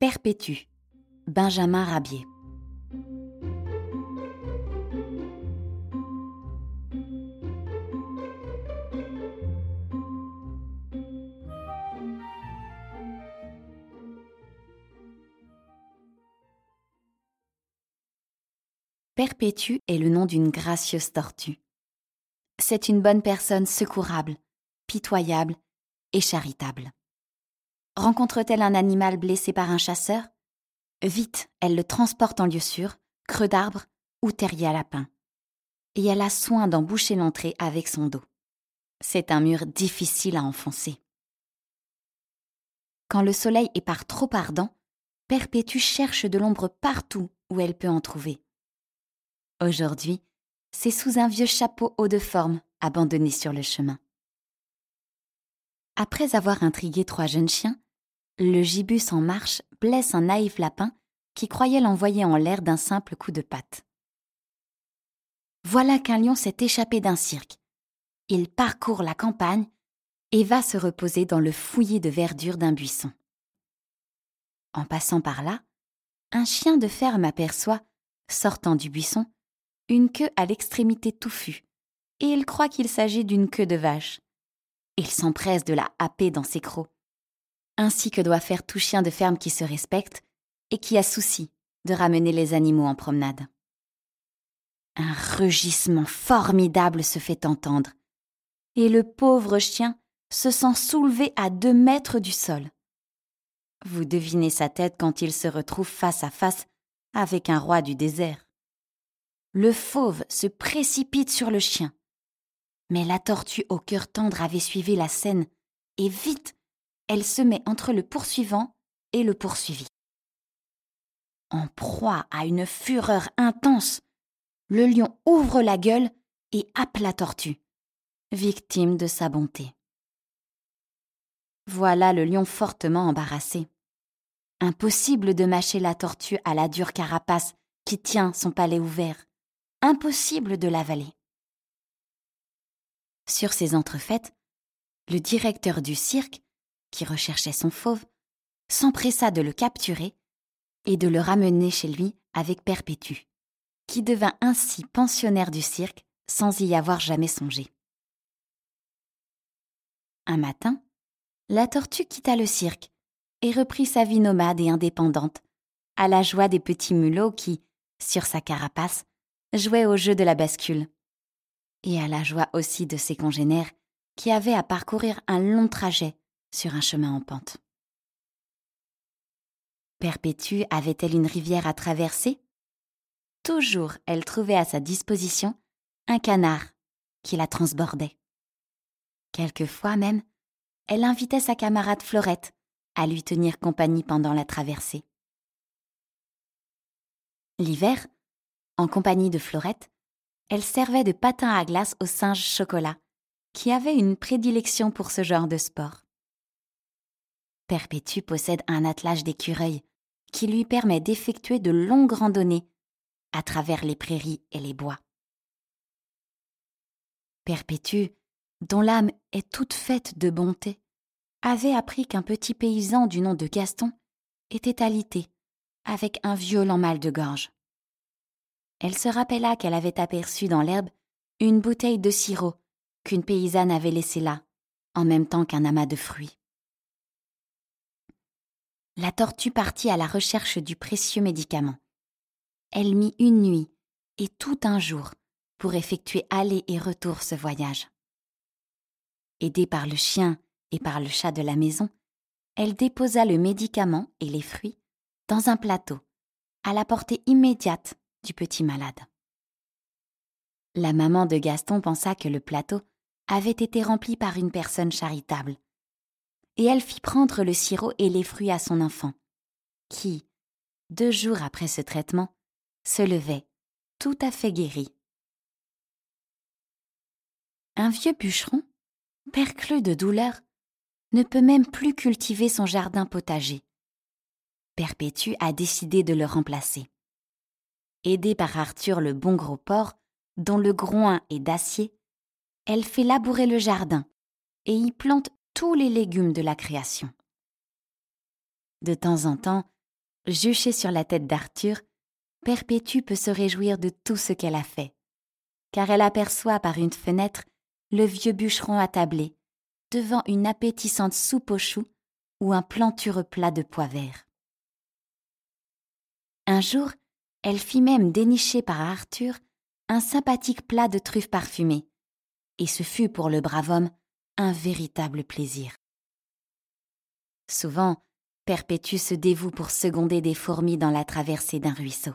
Perpétue, Benjamin Rabier. Perpétue est le nom d'une gracieuse tortue. C'est une bonne personne secourable, pitoyable et charitable. Rencontre-t-elle un animal blessé par un chasseur? Vite, elle le transporte en lieu sûr, creux d'arbre ou terrier à lapin. Et elle a soin d'en boucher l'entrée avec son dos. C'est un mur difficile à enfoncer. Quand le soleil est par trop ardent, Perpétue cherche de l'ombre partout où elle peut en trouver. Aujourd'hui, c'est sous un vieux chapeau haut de forme abandonné sur le chemin. Après avoir intrigué trois jeunes chiens, le gibus en marche blesse un naïf lapin qui croyait l'envoyer en l'air d'un simple coup de patte. Voilà qu'un lion s'est échappé d'un cirque. Il parcourt la campagne et va se reposer dans le fouillis de verdure d'un buisson. En passant par là, un chien de ferme aperçoit, sortant du buisson, une queue à l'extrémité touffue, et il croit qu'il s'agit d'une queue de vache. Il s'empresse de la happer dans ses crocs, ainsi que doit faire tout chien de ferme qui se respecte et qui a souci de ramener les animaux en promenade. Un rugissement formidable se fait entendre, et le pauvre chien se sent soulevé à deux mètres du sol. Vous devinez sa tête quand il se retrouve face à face avec un roi du désert. Le fauve se précipite sur le chien. Mais la tortue au cœur tendre avait suivi la scène, et vite, elle se met entre le poursuivant et le poursuivi. En proie à une fureur intense, le lion ouvre la gueule et happe la tortue, victime de sa bonté. Voilà le lion fortement embarrassé. Impossible de mâcher la tortue à la dure carapace qui tient son palais ouvert impossible de l'avaler. Sur ces entrefaites, le directeur du cirque, qui recherchait son fauve, s'empressa de le capturer et de le ramener chez lui avec Perpétue, qui devint ainsi pensionnaire du cirque sans y avoir jamais songé. Un matin, la tortue quitta le cirque et reprit sa vie nomade et indépendante, à la joie des petits mulots qui, sur sa carapace, jouait au jeu de la bascule. Et à la joie aussi de ses congénères qui avaient à parcourir un long trajet sur un chemin en pente. Perpétue avait-elle une rivière à traverser? Toujours elle trouvait à sa disposition un canard qui la transbordait. Quelquefois même, elle invitait sa camarade Florette à lui tenir compagnie pendant la traversée. L'hiver, en compagnie de Florette, elle servait de patin à glace au singe chocolat, qui avait une prédilection pour ce genre de sport. Perpétue possède un attelage d'écureuils qui lui permet d'effectuer de longues randonnées à travers les prairies et les bois. Perpétue, dont l'âme est toute faite de bonté, avait appris qu'un petit paysan du nom de Gaston était alité, avec un violent mal de gorge elle se rappela qu'elle avait aperçu dans l'herbe une bouteille de sirop qu'une paysanne avait laissée là, en même temps qu'un amas de fruits. La tortue partit à la recherche du précieux médicament. Elle mit une nuit et tout un jour pour effectuer aller et retour ce voyage. Aidée par le chien et par le chat de la maison, elle déposa le médicament et les fruits dans un plateau, à la portée immédiate du petit malade. La maman de Gaston pensa que le plateau avait été rempli par une personne charitable, et elle fit prendre le sirop et les fruits à son enfant, qui, deux jours après ce traitement, se levait, tout à fait guéri. Un vieux bûcheron, perclus de douleur, ne peut même plus cultiver son jardin potager. Perpétue a décidé de le remplacer aidée par Arthur le bon gros porc, dont le groin est d'acier, elle fait labourer le jardin et y plante tous les légumes de la création. De temps en temps, Juchée sur la tête d'Arthur, Perpétue peut se réjouir de tout ce qu'elle a fait, car elle aperçoit par une fenêtre le vieux bûcheron attablé, devant une appétissante soupe aux choux ou un plantureux plat de pois verts. Un jour, elle fit même dénicher par Arthur un sympathique plat de truffes parfumées, et ce fut pour le brave homme un véritable plaisir. Souvent, Perpétue se dévoue pour seconder des fourmis dans la traversée d'un ruisseau.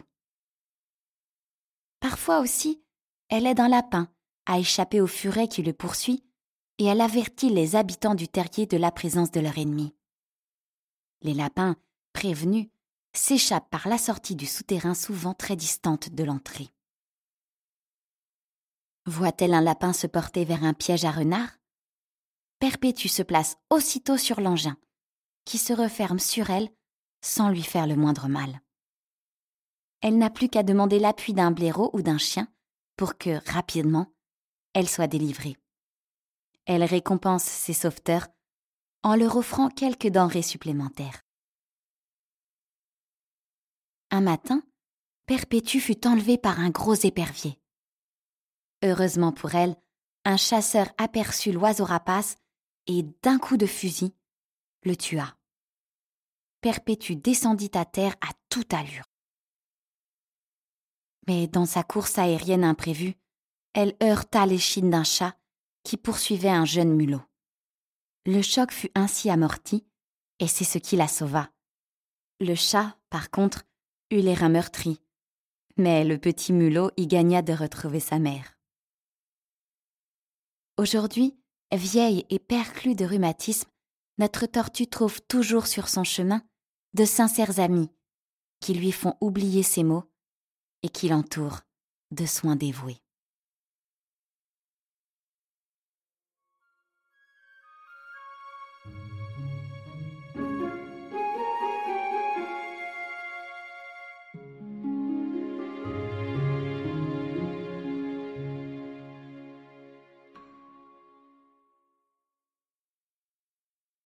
Parfois aussi, elle aide un lapin à échapper au furet qui le poursuit et elle avertit les habitants du terrier de la présence de leur ennemi. Les lapins, prévenus, s'échappent par la sortie du souterrain souvent très distante de l'entrée. Voit-elle un lapin se porter vers un piège à renard Perpétue se place aussitôt sur l'engin, qui se referme sur elle sans lui faire le moindre mal. Elle n'a plus qu'à demander l'appui d'un blaireau ou d'un chien pour que, rapidement, elle soit délivrée. Elle récompense ses sauveteurs en leur offrant quelques denrées supplémentaires. Un matin, Perpétue fut enlevée par un gros épervier. Heureusement pour elle, un chasseur aperçut l'oiseau rapace et, d'un coup de fusil, le tua. Perpétue descendit à terre à toute allure. Mais dans sa course aérienne imprévue, elle heurta l'échine d'un chat qui poursuivait un jeune mulot. Le choc fut ainsi amorti, et c'est ce qui la sauva. Le chat, par contre, eut les reins meurtris, mais le petit mulot y gagna de retrouver sa mère. Aujourd'hui, vieille et perclue de rhumatisme, notre tortue trouve toujours sur son chemin de sincères amis qui lui font oublier ses maux et qui l'entourent de soins dévoués.